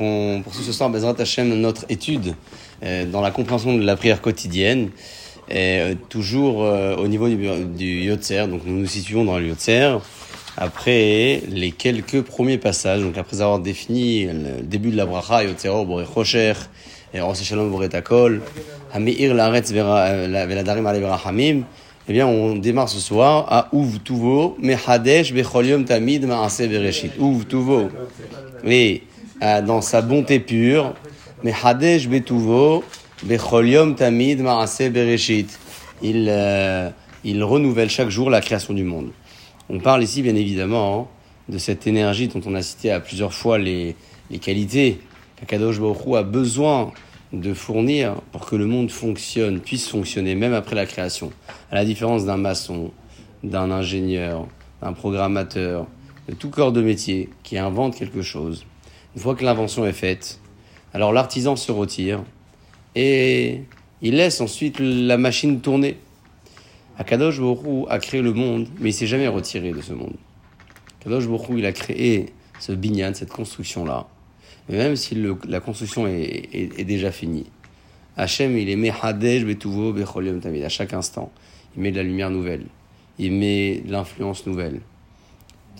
On poursuit ce soir, Bezrat Hashem, notre étude euh, dans la compréhension de la prière quotidienne. Et, euh, toujours euh, au niveau du, du Yotzer, donc nous nous situons dans le Yotzer. Après les quelques premiers passages, donc après avoir défini le début de la bracha, Yotzero, Boré Rocher, et Rosh Shalom, Boré Takol, Hameir Laaretz Veladarim Verachamim, eh bien, on démarre ce soir à Ouv Tuvo, Mehadesh Becholium Tamid Maase Bereshit. Ouv Tuvo. Et euh, dans sa bonté pure, Mehadesh Betuvo, Becholium Tamid Maase Bereshit. Il, euh, il renouvelle chaque jour la création du monde. On parle ici, bien évidemment, de cette énergie dont on a cité à plusieurs fois les, les qualités qu'Akadosh Baruch a besoin de fournir pour que le monde fonctionne, puisse fonctionner, même après la création. À la différence d'un maçon, d'un ingénieur, d'un programmateur, de tout corps de métier qui invente quelque chose. Une fois que l'invention est faite, alors l'artisan se retire et il laisse ensuite la machine tourner. Akadosh Baruch a créé le monde, mais il s'est jamais retiré de ce monde. Akadosh Baruch il a créé ce binyan, cette construction-là, même si la construction est, déjà finie. Hachem, il est Mehadesh Betuvo Becholium Tamid. À chaque instant, il met de la lumière nouvelle. Il met de l'influence nouvelle.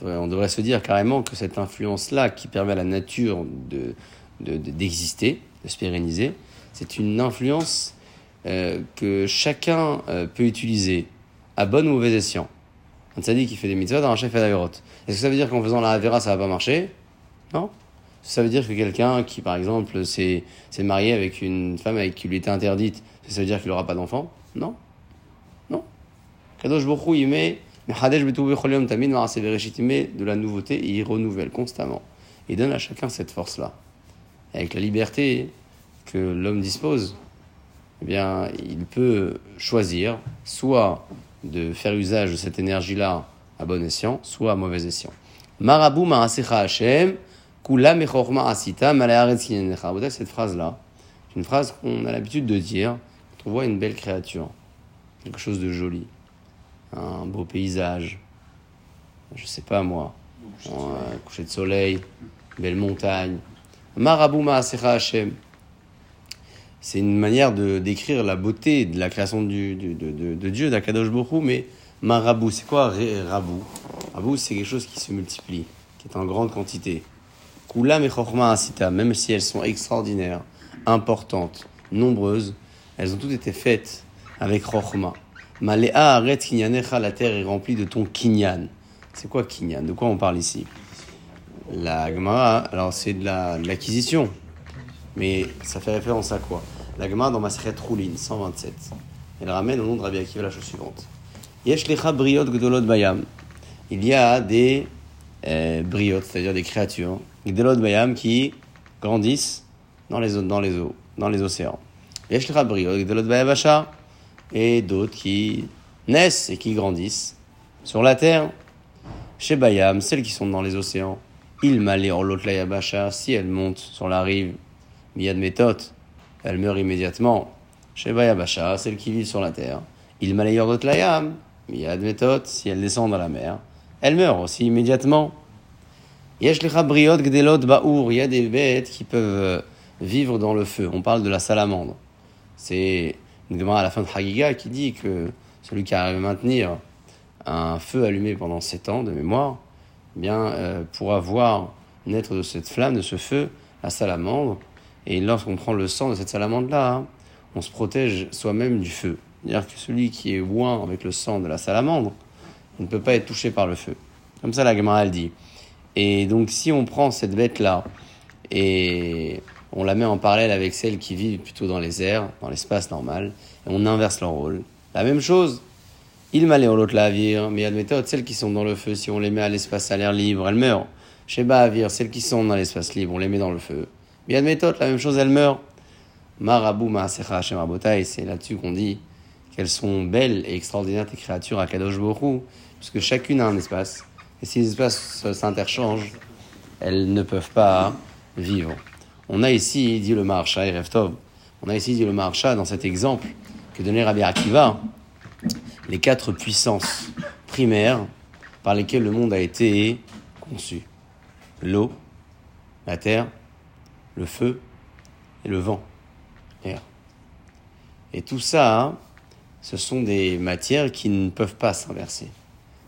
On devrait se dire carrément que cette influence-là, qui permet à la nature de, d'exister, de, se pérenniser, c'est une influence euh, que chacun euh, peut utiliser à bon ou mauvais escient. Un tzaddik qui fait des mitzvot, un chef fait la Est-ce que ça veut dire qu'en faisant la Avera, ça va pas marcher? Non ça veut dire que quelqu'un qui, par exemple, s'est marié avec une femme avec qui lui était interdite, ça veut dire qu'il n'aura pas d'enfant? Non. Non. Kadosh Bokhu, il met, de la nouveauté et il renouvelle constamment. Il donne à chacun cette force-là. Avec la liberté que l'homme dispose, eh bien, il peut choisir soit de faire usage de cette énergie-là à bon escient, soit à mauvais escient. Marabout Marasecha Hashem, cette phrase-là, c'est une phrase qu'on a l'habitude de dire quand on voit une belle créature, quelque chose de joli, un beau paysage, je sais pas moi, un coucher de soleil, belle montagne. Marabou Hashem. C'est une manière de décrire la beauté de la création du, de, de, de, Dieu, d'Akadosh Borou, mais marabou, c'est quoi rabou? Rabou, c'est quelque chose qui se multiplie, qui est en grande quantité. Kula mechorma asita, même si elles sont extraordinaires, importantes, nombreuses, elles ont toutes été faites avec chorma. Malea aret kinyanecha, la terre est remplie de ton kinyan. C'est quoi kinyan? De quoi on parle ici? La Gemara, alors c'est de l'acquisition. mais ça fait référence à quoi? La Gemara dans Maseret Roulin, 127. Elle ramène au nom de Rabbi Akiva la chose suivante. Il y a des euh, briotes, c'est-à-dire des créatures, Gdelot Bayam, qui grandissent dans les, eaux, dans les océans. Briot, et d'autres qui naissent et qui grandissent sur la terre. Chez Bayam, celles qui sont dans les océans, il malé en l'autre si elles montent sur la rive, Miyad méthode, elles meurent immédiatement. Chez Bayabasha, celles qui vivent sur la terre, il malé Yordot Layam, Miyad méthode, si elles descendent dans la mer, elle meurt aussi immédiatement. Il y a des bêtes qui peuvent vivre dans le feu. On parle de la salamandre. C'est à la fin de Hagiga qui dit que celui qui arrive à maintenir un feu allumé pendant sept ans de mémoire, eh bien, euh, pourra voir naître de cette flamme, de ce feu, la salamandre. Et lorsqu'on prend le sang de cette salamandre-là, on se protège soi-même du feu. C'est-à-dire que celui qui est ouin avec le sang de la salamandre, ne peut pas être touché par le feu. Comme ça, la Gemara, elle dit. Et donc, si on prend cette bête-là et on la met en parallèle avec celles qui vivent plutôt dans les airs, dans l'espace normal, et on inverse leur rôle, la même chose. Il m'a l'autre la avir, mais admettez, celles qui sont dans le feu, si on les met à l'espace à l'air libre, elles meurent. Sheba avir, celles qui sont dans l'espace libre, on les met dans le feu. Mais admettez, la même chose, elles meurent. Marabou Maasecha c'est là-dessus qu'on dit qu'elles sont belles et extraordinaires tes créatures à Kadosh Borou, parce que chacune a un espace. Et si les espaces s'interchangent, elles ne peuvent pas vivre. On a ici, dit le Maharsha et on a ici, dit le Maharsha, dans cet exemple que donnait Rabbi Akiva, les quatre puissances primaires par lesquelles le monde a été conçu. L'eau, la terre, le feu et le vent, l'air. Et tout ça, ce sont des matières qui ne peuvent pas s'inverser.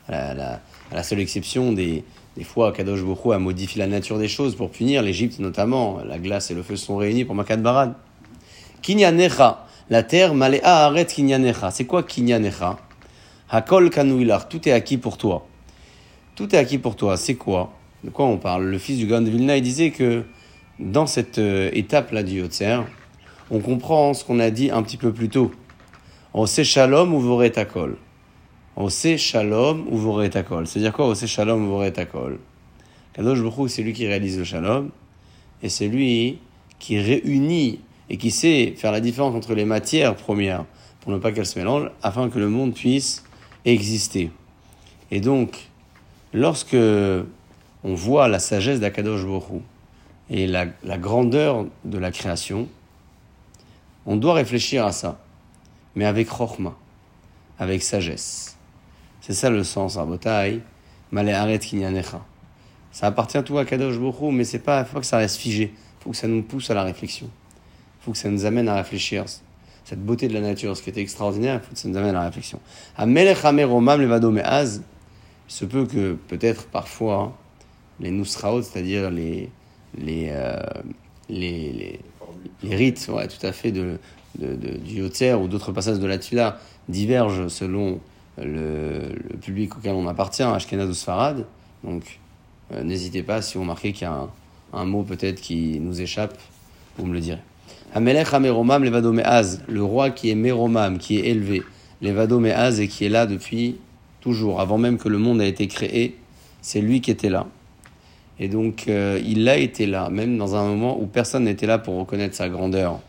À la, seule exception des, des fois, Kadosh Boko a modifié la nature des choses pour punir l'Égypte notamment. La glace et le feu sont réunis pour Makat Barad. Kinyanecha, la terre, Malea Aret Kinyanecha. C'est quoi Kinyanecha? Hakol Kanouilar, tout est acquis pour toi. Tout est acquis pour toi, c'est quoi? De quoi on parle? Le fils du Gan de Vilna, il disait que dans cette euh, étape-là du Yotzer, on comprend ce qu'on a dit un petit peu plus tôt. On sait shalom ou voret akol. On sait shalom ou voret akol. C'est-à-dire quoi On sait shalom ou voret akol Kadosh Baruch c'est lui qui réalise le shalom et c'est lui qui réunit et qui sait faire la différence entre les matières premières pour ne pas qu'elles se mélangent afin que le monde puisse exister. Et donc, lorsque on voit la sagesse d'Akadosh Baruch et la, grandeur de la création, on doit réfléchir à ça, mais avec rochma, avec sagesse. C'est ça le sens, Rabotai, malé aret kinyanecha. Ça appartient tout à Kadosh Bokhu, mais c'est pas, faut que ça reste figé. Il faut que ça nous pousse à la réflexion. Il faut que ça nous amène à réfléchir. Cette beauté de la nature, ce qui était extraordinaire, il faut que ça nous amène à la réflexion. Il se peut que peut-être parfois les nusraot, c'est-à-dire les, les, euh, les, les, rites, tout à fait, de, du Yotzer ou d'autres passages de la Tula divergent selon le, public auquel on appartient, Ashkenaz ou Sfarad. Donc, euh, n'hésitez pas, si vous remarquez qu'il y a un, mot peut-être qui nous échappe, vous me le direz. Amelech Ameromam Levado Me'az, le roi qui est Meromam, qui est élevé, Levado Me'az et qui est là depuis toujours, avant même que le monde ait été créé, c'est lui qui était là. Et donc, euh, il a été là, même dans un moment où personne n'était là pour reconnaître sa grandeur.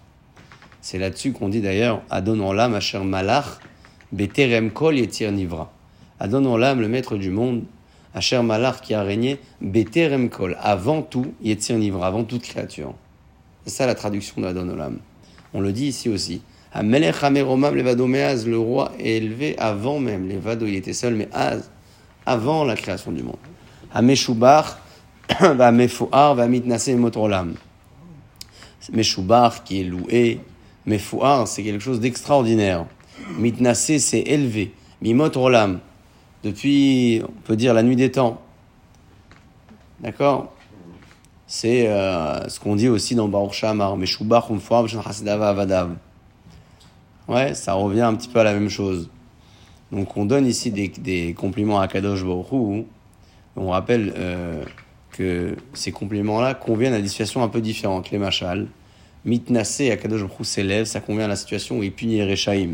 C'est là-dessus qu'on dit d'ailleurs Adon l'âme, cher Malach, Beterem Kol Yetir Nivra. Adon le maître du monde, cher Malach qui a régné, Beterem Kol, avant tout, Yetir Nivra, avant toute créature. C'est ça la traduction d'Adon Olam. On le dit ici aussi. Amelech Ameromam Levado Meaz, le roi est élevé avant même. Levado, il était seul, mais Az, avant la création du monde. Ameshubach, va Mefouar, va Mitnase Motrolam. Meshubach qui est loué. Mefouar, c'est quelque chose d'extraordinaire. Mitnase, c'est élevé. Mimot Rolam, depuis, on peut dire, la nuit des temps. D'accord? C'est euh, ce qu'on dit aussi dans Baruch Shamar, Meshubach Umfoar Avadav. Ouais, ça revient un petit peu à la même chose. Donc on donne ici des, compliments à Kadosh Baruch On rappelle euh, que ces compliments-là conviennent à des situations un peu différentes. Les machal, mitnase à Kadosh Baruch s'élève, ça convient à la situation où il punit les Rechaim.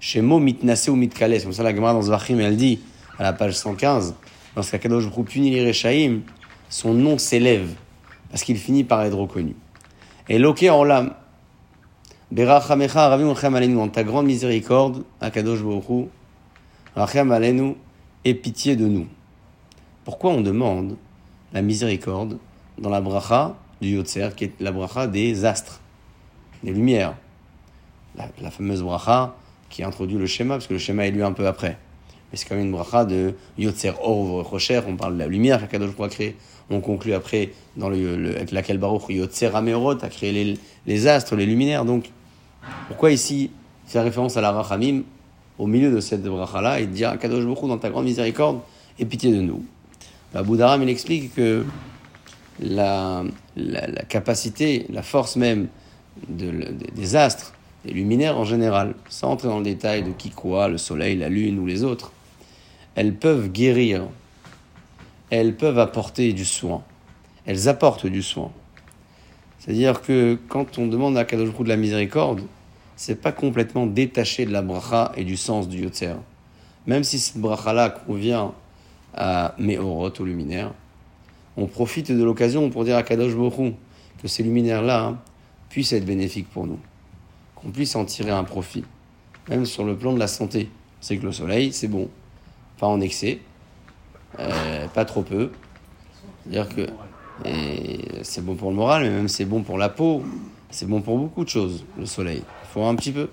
Chez Mo mitnase ou mitkales, comme ça la Gemara dans Zvachim, elle dit, à la page 115, lorsqu'Akadosh Baruch punit les Rechaim, son nom s'élève parce qu'il finit par être reconnu. Et loqué en l'âme, dans ta grande miséricorde, Akadosh Baruch Rachem Alenu, et pitié de nous. Pourquoi on demande la miséricorde dans la bracha du Yotzer, qui est la bracha des astres, des lumières la, fameuse bracha qui introduit le schéma, parce que le schéma est lu un peu après. Mais c'est quand même une bracha de Yotzer Or Rocher, on parle de la lumière a on conclut après dans le, avec laquelle Baruch Yotzer Amerot a créé les, les, astres, les luminaires. Donc, pourquoi ici faire référence à la Rachamim au milieu de cette bracha-là et dire Kadosh Baruch dans ta grande miséricorde et pitié de nous? Bah, Boudaram, il explique que la, capacité, la force même des astres, des luminaires en général, sans entrer dans le détail de qui quoi, le soleil, la lune ou les autres, elles peuvent guérir elles peuvent apporter du soin. Elles apportent du soin. C'est-à-dire que quand on demande à Kadosh de la miséricorde, c'est pas complètement détaché de la bracha et du sens du yotzer. Même si cette bracha-là convient à Meorot, au luminaire, on profite de l'occasion pour dire à Kadosh Baruch que ces luminaires-là hein, puissent être bénéfiques pour nous, qu'on puisse en tirer un profit, même sur le plan de la santé. C'est que le soleil, c'est bon, pas en excès, euh, pas trop peu. C'est-à-dire que c'est bon pour le moral, mais même c'est bon pour la peau, c'est bon pour beaucoup de choses, le soleil. Il faut un petit peu.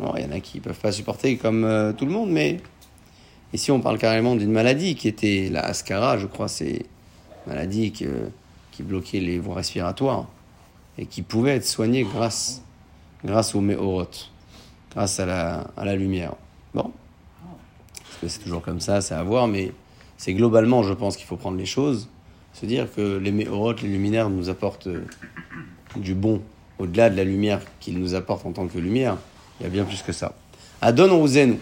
il y en a qui ne peuvent pas supporter comme euh, tout le monde, mais ici on parle carrément d'une maladie qui était la ascara, je crois, c'est maladie qui bloquait les voies respiratoires et qui pouvaient être soignés grâce, grâce au Meorot, grâce à la, lumière. Bon, parce que c'est toujours comme ça, c'est à voir, mais c'est globalement, je pense qu'il faut prendre les choses, se dire que les Meorot, les luminaires nous apportent du bon au-delà de la lumière qu'ils nous apportent en tant que lumière. Il y a bien plus que ça. Adon Ozenu.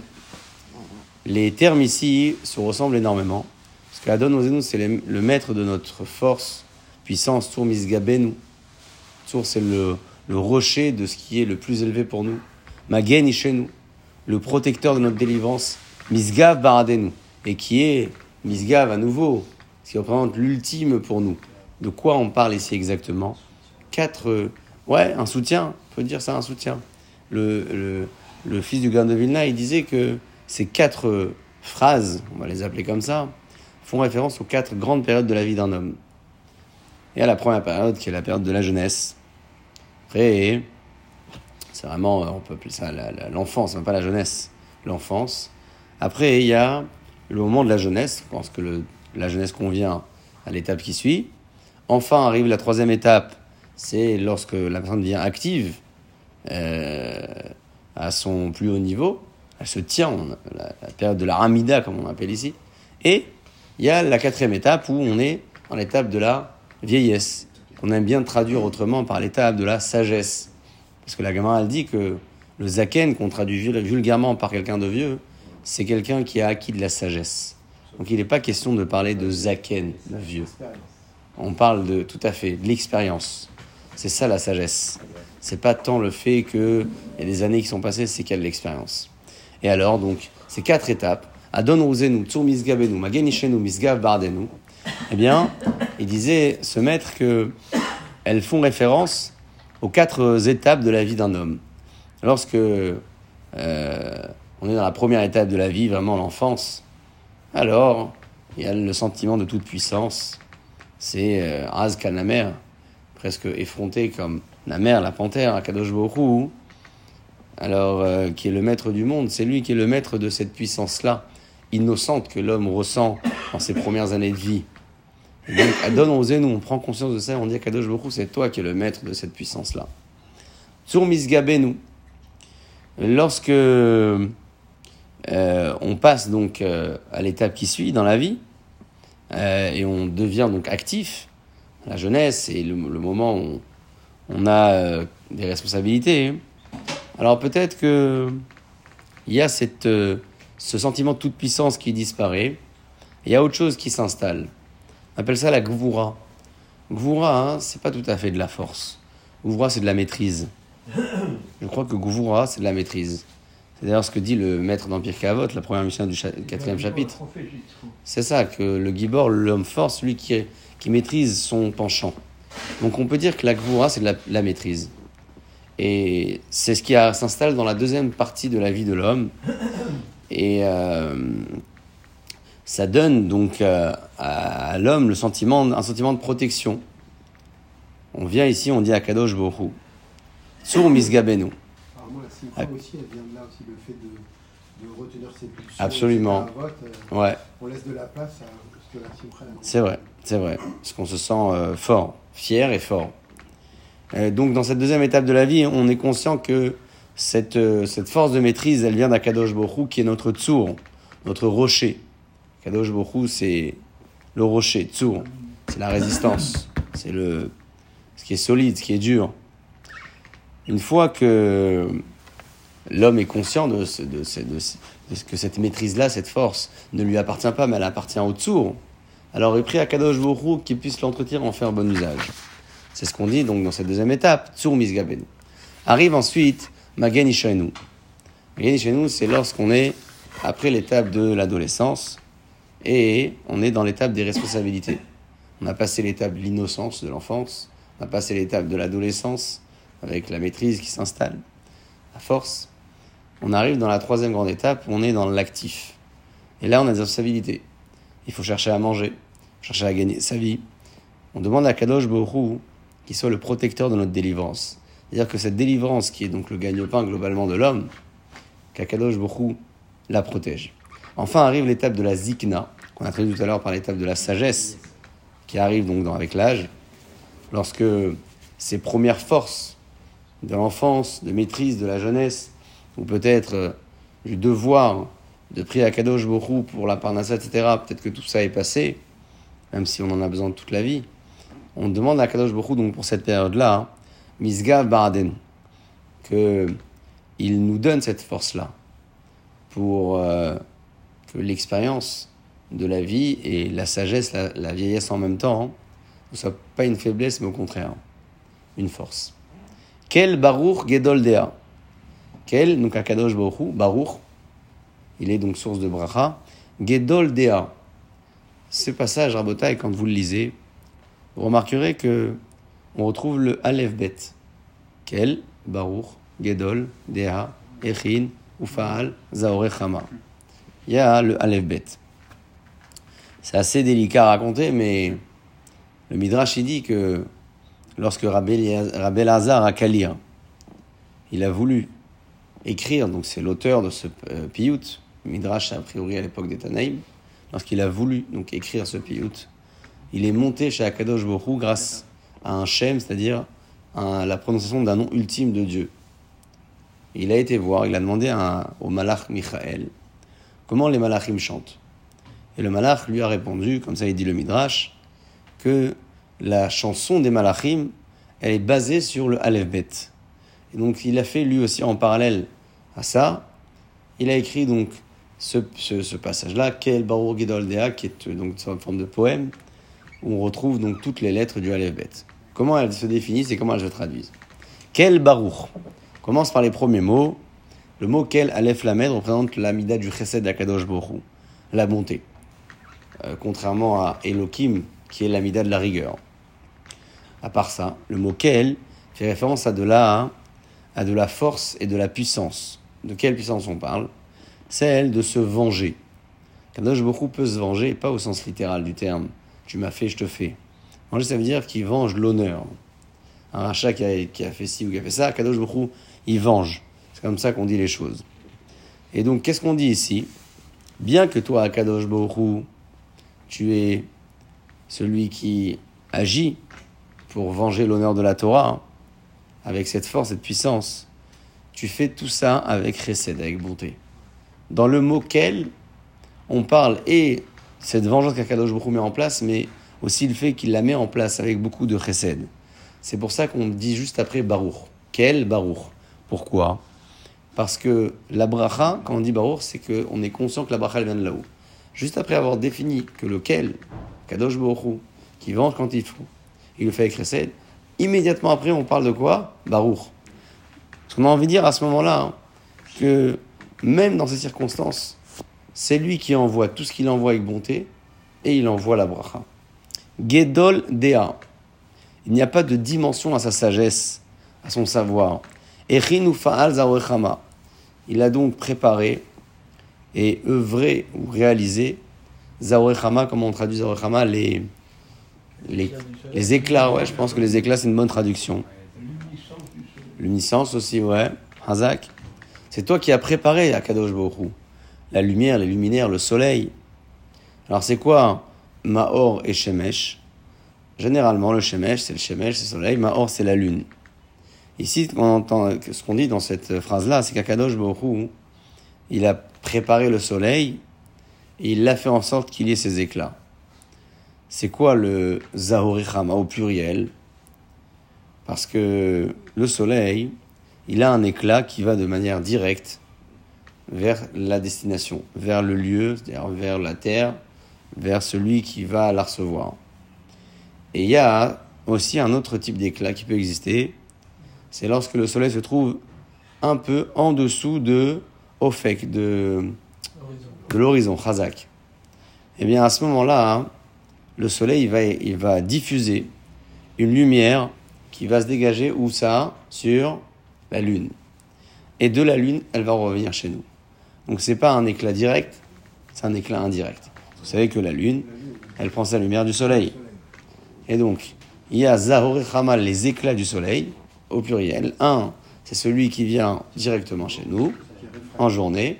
Les termes ici se ressemblent énormément. Qu'Adon Ozenu, c'est le maître de notre force, puissance, Tour Misgabenu. Tour, c'est le, rocher de ce qui est le plus élevé pour nous. Magen Ishenu, le protecteur de notre délivrance. Misgav Baradenu. Et qui est Misgav à nouveau, ce qui représente l'ultime pour nous. De quoi on parle ici exactement? Quatre. Ouais, un soutien, on peut dire ça un soutien. Le, fils du grain de Vilna, il disait que ces quatre phrases, on va les appeler comme ça, font référence aux quatre grandes périodes de la vie d'un homme. Y a la première période qui est la période de la jeunesse. Après, c'est vraiment, on peut appeler ça l'enfance, même pas la jeunesse, l'enfance. Après, il y a le moment de la jeunesse, je pense que la jeunesse convient à l'étape qui suit. Enfin arrive la troisième étape, c'est lorsque la personne devient active euh, à son plus haut niveau, elle se tient, la, la, période de la ramida comme on appelle ici, et il y a la quatrième étape où on est en l'étape de la vieillesse, qu'on aime bien traduire autrement par l'étape de la sagesse. Parce que la gamin elle dit que le zaken, qu'on traduit vulgairement par quelqu'un de vieux, c'est quelqu'un qui a acquis de la sagesse. Donc il n'est pas question de parler de zaken, de vieux. On parle de tout à fait de l'expérience. C'est ça la sagesse. C'est pas tant le fait qu'il y a des années qui sont passées, c'est qu'il y a de l'expérience. Et alors, donc, ces quatre étapes, Adon Rouzenu, Tsur Misgabenu, Magenishenu, Bardenu, eh bien, il disait, ce maître, que elles font référence aux quatre étapes de la vie d'un homme. Lorsque euh, on est dans la première étape de la vie, vraiment l'enfance, alors il y a le sentiment de toute puissance. C'est euh, Az Kanamer, presque effronté comme la mère, la panthère, Akadosh Borou, alors euh, qui est le maître du monde, c'est lui qui est le maître de cette puissance-là, innocente que l'homme ressent dans ses premières années de vie. Et donc, Adon nous, on prend conscience de ça, on dit à Kadosh Borou, c'est toi qui es le maître de cette puissance-là. Sur Misgabenu, lorsque euh, on passe donc euh, à l'étape qui suit dans la vie, euh, et on devient donc actif, la jeunesse et le, moment où on a euh, des responsabilités. Alors peut-être que il y a cette, ce sentiment de toute puissance qui disparaît. Il y a autre chose qui s'installe. On appelle ça la gvoura. Gvoura, hein, c'est pas tout à fait de la force. Gvoura, c'est de la maîtrise. Je crois que gvoura, c'est de la maîtrise. C'est d'ailleurs ce que dit le maître d'Empire Kavot, la première mission du cha quatrième chapitre. C'est ça, que le Gibor, l'homme fort, celui qui, qui maîtrise son penchant. Donc on peut dire que la gvoura, c'est de la, la, maîtrise. Et c'est ce qui s'installe dans la deuxième partie de la vie de l'homme. Et euh, ça donne donc euh, à l'homme le sentiment, un sentiment de protection. On vient ici, on dit à Kadosh Borou. Sur Misgabenu. Ah. aussi, elle vient de là aussi, le fait de, de retenir ses pulsions. Absolument. Vote, euh, Ouais, on laisse de la place à ce que la simcha, c'est vrai, c'est vrai. Parce qu'on se sent euh, fort, fier et fort. Euh, donc dans cette deuxième étape de la vie, on est conscient que cette, euh, cette force de maîtrise, elle vient d'Akadosh Borou, qui est notre tsour, notre rocher. Kadosh Borou, c'est le rocher, tsour. C'est la résistance. C'est le, ce qui est solide, ce qui est dur. Une fois que l'homme est conscient de, ce- de, de ce- que cette maîtrise-là, cette force, ne lui appartient pas, mais elle appartient au tsour, alors il prie à Kadosh Borou qu'il puisse l'entretenir en faire bon usage. C'est ce qu'on dit donc dans cette deuxième étape, Tsur Misgabenu. Arrive ensuite Magen Ishenu. Magen Ishenu, c'est lorsqu'on est après l'étape de l'adolescence et on est dans l'étape des responsabilités. On a passé l'étape de l'innocence de l'enfance, on a passé l'étape de l'adolescence avec la maîtrise qui s'installe, la force. On arrive dans la troisième grande étape où on est dans l'actif. Et là, on a des responsabilités. Il faut chercher à manger, chercher à gagner sa vie. On demande à Kadosh Borou qu'il soit le protecteur de notre délivrance. C'est-à-dire que cette délivrance, qui est donc le gagne-pain globalement de l'homme, qu'Akadosh Borou la protège. Enfin arrive l'étape de la zikna, qu'on a traité tout à l'heure par l'étape de la sagesse, qui arrive donc avec l'âge. lorsque ses premières forces de l'enfance, de maîtrise, de la jeunesse, ou peut-être euh, du devoir de prier à Kadosh pour la Parnassa, etc., peut-être que tout ça est passé, même si on en a besoin toute la vie. On demande à Kadosh Borou, donc pour cette période-là, hein, Misgav Baraden, que il nous donne cette force-là pour euh, que l'expérience de la vie et la sagesse, la, vieillesse en même temps, hein, ne soit pas une faiblesse, mais au contraire, une force. Quel Baruch Gedol Dea? Quel, donc Akadosh Baruch, Baruch, il est donc source de bracha, Gedol Dea. Ce passage, et quand vous le lisez, vous remarquerez que on retrouve le Aleph Bet. Quel Baruch Gedol Dea Echin Ufaal Zaore Chama. Il y a le Aleph Bet. C'est assez délicat à raconter, mais le Midrash dit que lorsque Rabbi Lazar a Kalir, il a voulu écrire, donc c'est l'auteur de ce euh, piyut, Midrash a priori à l'époque des Tanaïm, lorsqu'il a voulu donc écrire ce piyut, il est monté chez Akadosh Borou grâce à un shem, c'est-à-dire la prononciation d'un nom ultime de Dieu. il a été voir, il a demandé au malach Michael comment les malachim chantent. Et le malach lui a répondu, comme ça il dit le Midrash, que la chanson des malachim, elle est basée sur le Aleph Bet. Et donc il a fait lui aussi en parallèle à ça, il a écrit donc ce, passage-là, Kel Baruch Gedoldea, qui est donc une forme de poème, où on retrouve donc toutes les lettres du Aleph Bet. Comment elles se définissent et comment elles se traduisent Kel Baruch? Commence par les premiers mots. Le mot Kel Aleph Lamed représente l'amida du Chesed d'Akadosh Borou, la bonté. Euh, contrairement à Elohim, qui est l'amida de la rigueur. À part ça, le mot Kel fait référence à de la, à de la force et de la puissance. De quelle puissance on parle? Celle de se venger. Kadosh Borou peut se venger, pas au sens littéral du terme. Tu m'as fait, je te fais. Venger, ça veut dire qu'il venge l'honneur. Un rachat qui a, fait ci ou qui a fait ça, Kadosh il venge. C'est comme ça qu'on dit les choses. Et donc, qu'est-ce qu'on dit ici? Bien que toi, Kadosh Borou, tu es celui qui agit pour venger l'honneur de la Torah, avec cette force, cette puissance, tu fais tout ça avec chesed, avec bonté. Dans le mot quel, on parle et cette vengeance qu'Akadosh Baruch met en place, mais aussi le fait qu'il la met en place avec beaucoup de chesed. C'est pour ça qu'on dit juste après Baruch. Quel Baruch? Pourquoi? Parce que la bracha, quand on dit Baruch, c'est qu'on est conscient que la bracha elle vient de là-haut. Juste après avoir défini que lequel, Kadosh Baruch qui venge quand il faut, il le fait avec Chesed, immédiatement après on parle de quoi? Baruch. Parce qu'on a envie de dire à ce moment-là hein, que même dans ces circonstances, c'est lui qui envoie tout ce qu'il envoie avec bonté et il envoie la bracha. Gedol Dea. Il n'y a pas de dimension à sa sagesse, à son savoir. Il a donc préparé et œuvrer ou réaliser Zaorechama, comment on traduit Zaorechama les, les, éclats, ouais, je pense que les éclats c'est une bonne traduction. Luminescence aussi, ouais. Hazak. C'est toi qui as préparé Akadosh Borou. La lumière, les luminaires, le soleil. Alors c'est quoi Maor et Shemesh Généralement, le Shemesh, c'est le Shemesh, c'est le soleil. Maor, c'est la lune. Ici, on entend, ce qu'on dit dans cette phrase-là, c'est qu'Akadosh Borou, il a préparé le soleil et il l'a fait en sorte qu'il y ait ses éclats. C'est quoi le Zahorichama au pluriel? Parce que le soleil, il a un éclat qui va de manière directe vers la destination, vers le lieu, c'est-à-dire vers la terre, vers celui qui va la recevoir. Et il y a aussi un autre type d'éclat qui peut exister, c'est lorsque le soleil se trouve un peu en dessous de Ofek, de, de l'horizon, Chazak. Eh bien, à ce moment-là, le soleil il va, il va diffuser une lumière qui va se dégager où ça Sur la lune. Et de la lune, elle va revenir chez nous. Donc c'est pas un éclat direct, c'est un éclat indirect. Vous savez que la lune, elle prend sa lumière du soleil. Et donc, il y a Zahorechamal, les éclats du soleil, au pluriel. Un, c'est celui qui vient directement chez nous en journée,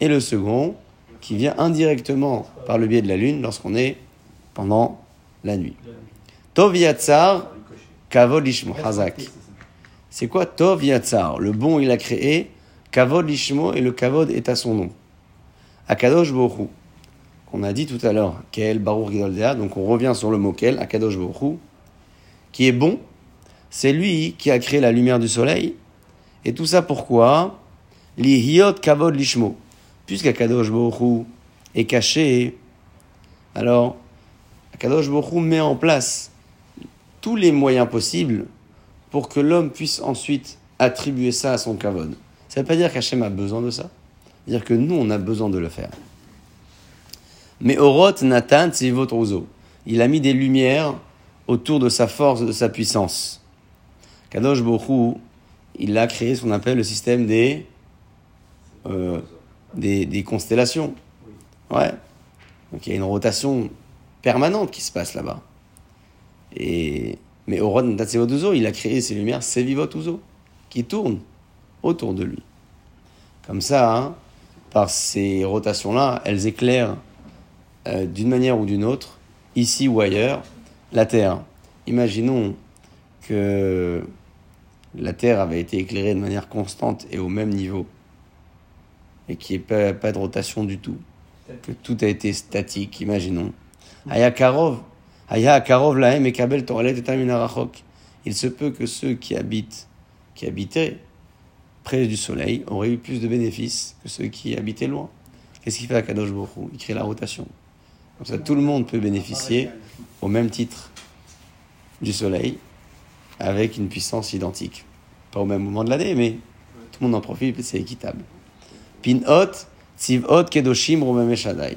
et le second qui vient indirectement par le biais de la lune lorsqu'on est pendant la nuit. Tov Kavod Lishmo, Hazak. C'est quoi Tov Yatsar? Le bon, il a créé. Kavod Lishmo, et le Kavod est à son nom. Akadosh Bohu, qu'on a dit tout à l'heure, Kel Baruch Gidoldea, donc on revient sur le mot Kel, Akadosh Bohu, qui est bon, c'est lui qui a créé la lumière du soleil. Et tout ça pourquoi? Lihiot Kavod Lishmo. Puisqu'Akadosh Bohu est caché, alors Akadosh Bohu met en place tous les moyens possibles pour que l'homme puisse ensuite attribuer ça à son kavod. Ça ne veut pas dire qu'Hachem a besoin de ça. Ça veut dire que nous, on a besoin de le faire. Mais Oroth Nathan Tzivot Rozo. Il a mis des lumières autour de sa force, de sa puissance. Kadosh Bohu, il a créé ce qu'on appelle le système des, euh, des, des constellations. Ouais. Donc il y a une rotation permanente qui se passe là-bas. Et, mais Oron Uzo, il a créé ces lumières Sevivot Uzo, qui tournent autour de lui. Comme ça, hein, par ces rotations-là, elles éclairent euh, d'une manière ou d'une autre, ici ou ailleurs, la Terre. Imaginons que la Terre avait été éclairée de manière constante et au même niveau, et qu'il n'y ait pas, de rotation du tout, que tout a été statique, imaginons. Ayakarov, Ayakarov et kabel Il se peut que ceux qui habitent, qui habitaient près du soleil, auraient eu plus de bénéfices que ceux qui habitaient loin. Qu'est-ce qu'il fait à Kadosh Borou Il crée la rotation. Tout le monde peut bénéficier au même titre du soleil, avec une puissance identique. Pas au même moment de l'année, mais tout le monde en profite, c'est équitable. Pinot, tzivot, kedoshim, romeme shadai.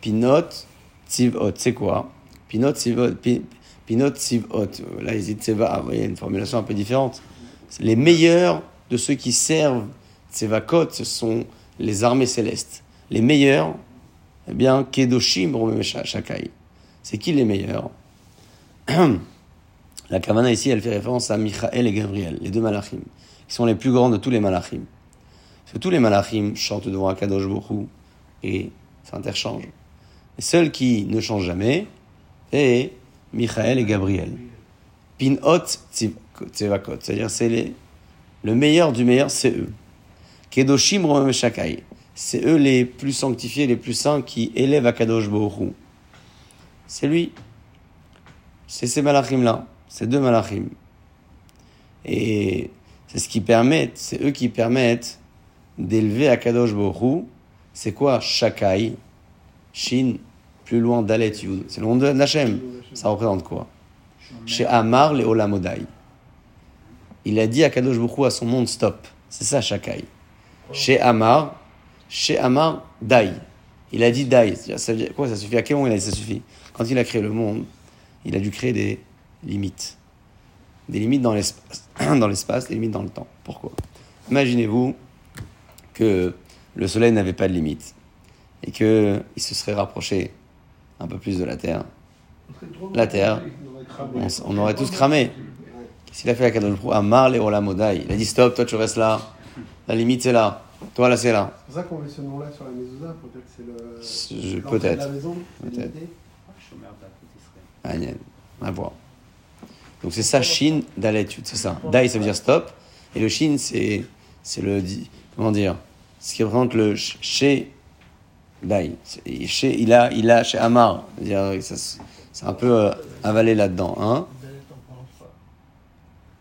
Pinot, tzivot, c'est quoi? Pinot, tzivot, pinot, tzivot. Là, ils disent tseva, vous voyez, une formulation un peu différente. Les meilleurs de ceux qui servent tsevakot, ce sont les armées célestes. Les meilleurs, eh bien, kedoshim, shakai. C'est qui les meilleurs La Kavana ici, elle fait référence à Michael et Gabriel, les deux malachim, qui sont les plus grands de tous les malachim. Parce que tous les malachim chantent devant Akadosh Borou et s'interchangent. Les seuls qui ne changent jamais, c'est Michael et Gabriel. Pinot Tzevakot, c'est-à-dire c'est le meilleur du meilleur, c'est eux. Kedoshim Shakai, c'est eux les plus sanctifiés, les plus saints qui élèvent Akadosh Borou. C'est lui. C'est ces malachim-là, ces deux malachim. Et c'est ce qui permet, c'est eux qui permettent d'élever Akadosh Borou. C'est quoi? Shakai Shin, plus loin d'Alet Yud. C'est le nom de Nachem. Ça représente quoi? Chez Amar, le Olamodai. Il a dit à Kadosh Borou à son monde stop. C'est ça Shakai. Chez Amar, chez Amar, Dai. Il a dit Dai. Ça quoi Ça suffit? À quel moment il a dit ça suffit? Quand il a créé le monde, il a dû créer des limites. Des limites dans l'espace, dans l'espace, des limites dans le temps. Pourquoi? Imaginez-vous que le soleil n'avait pas de limite et qu'il se serait rapproché un peu plus de la Terre. La Terre, on, aurait tous cramé. Qu'il a fait à Kadosh à Amar le Olamodai Il a dit stop, toi tu restes là. La limite c'est là. Toi là c'est là. C'est pour ça qu'on met ce nom-là sur la mezouza pour dire que c'est le. Peut-être. Peut-être. Ah, à voir. Donc c'est ça, Shin, Dalet, c'est ça. Dai, ça veut dire stop. Et le Shin, c'est, c'est le, comment dire, ce qui représente le chez Dai. Chez, il a, il a chez Amar. C'est un peu euh, avalé là-dedans. Hein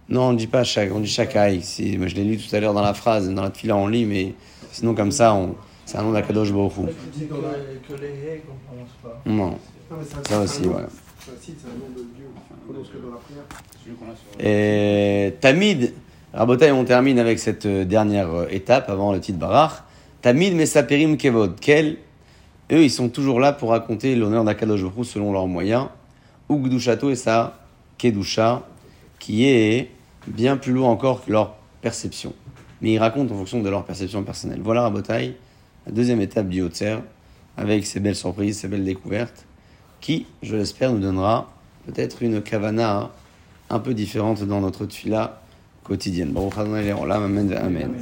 non, on ne dit pas chaque, on dit Shakai. Si, moi, je l'ai lu tout à l'heure dans la phrase, dans la fila on lit, mais sinon comme ça, on, c'est un nom d'Akadosh Baruch Hu. Que les haies qu'on prononce pas. Non, ça aussi, voilà. C'est un nom de Dieu. On prononce que dans la prière. Et Tamid, Rabotai, on termine avec cette dernière étape avant le titre Barach. Tamid Mesaperim Kevod. Quel? Eux, ils sont toujours là pour raconter l'honneur d'Akadosh Baruch Hu selon leurs moyens. Ugdushato et sa Kedusha, qui est bien plus loin encore que leur perception. Mais ils racontent en fonction de leur perception personnelle. Voilà Rabotai, la deuxième étape du Yotzer, avec ses belles surprises, ses belles découvertes, qui, je l'espère, nous donnera peut-être une kavana un peu différente dans notre tfila quotidienne. Baruch Adonai. Amen.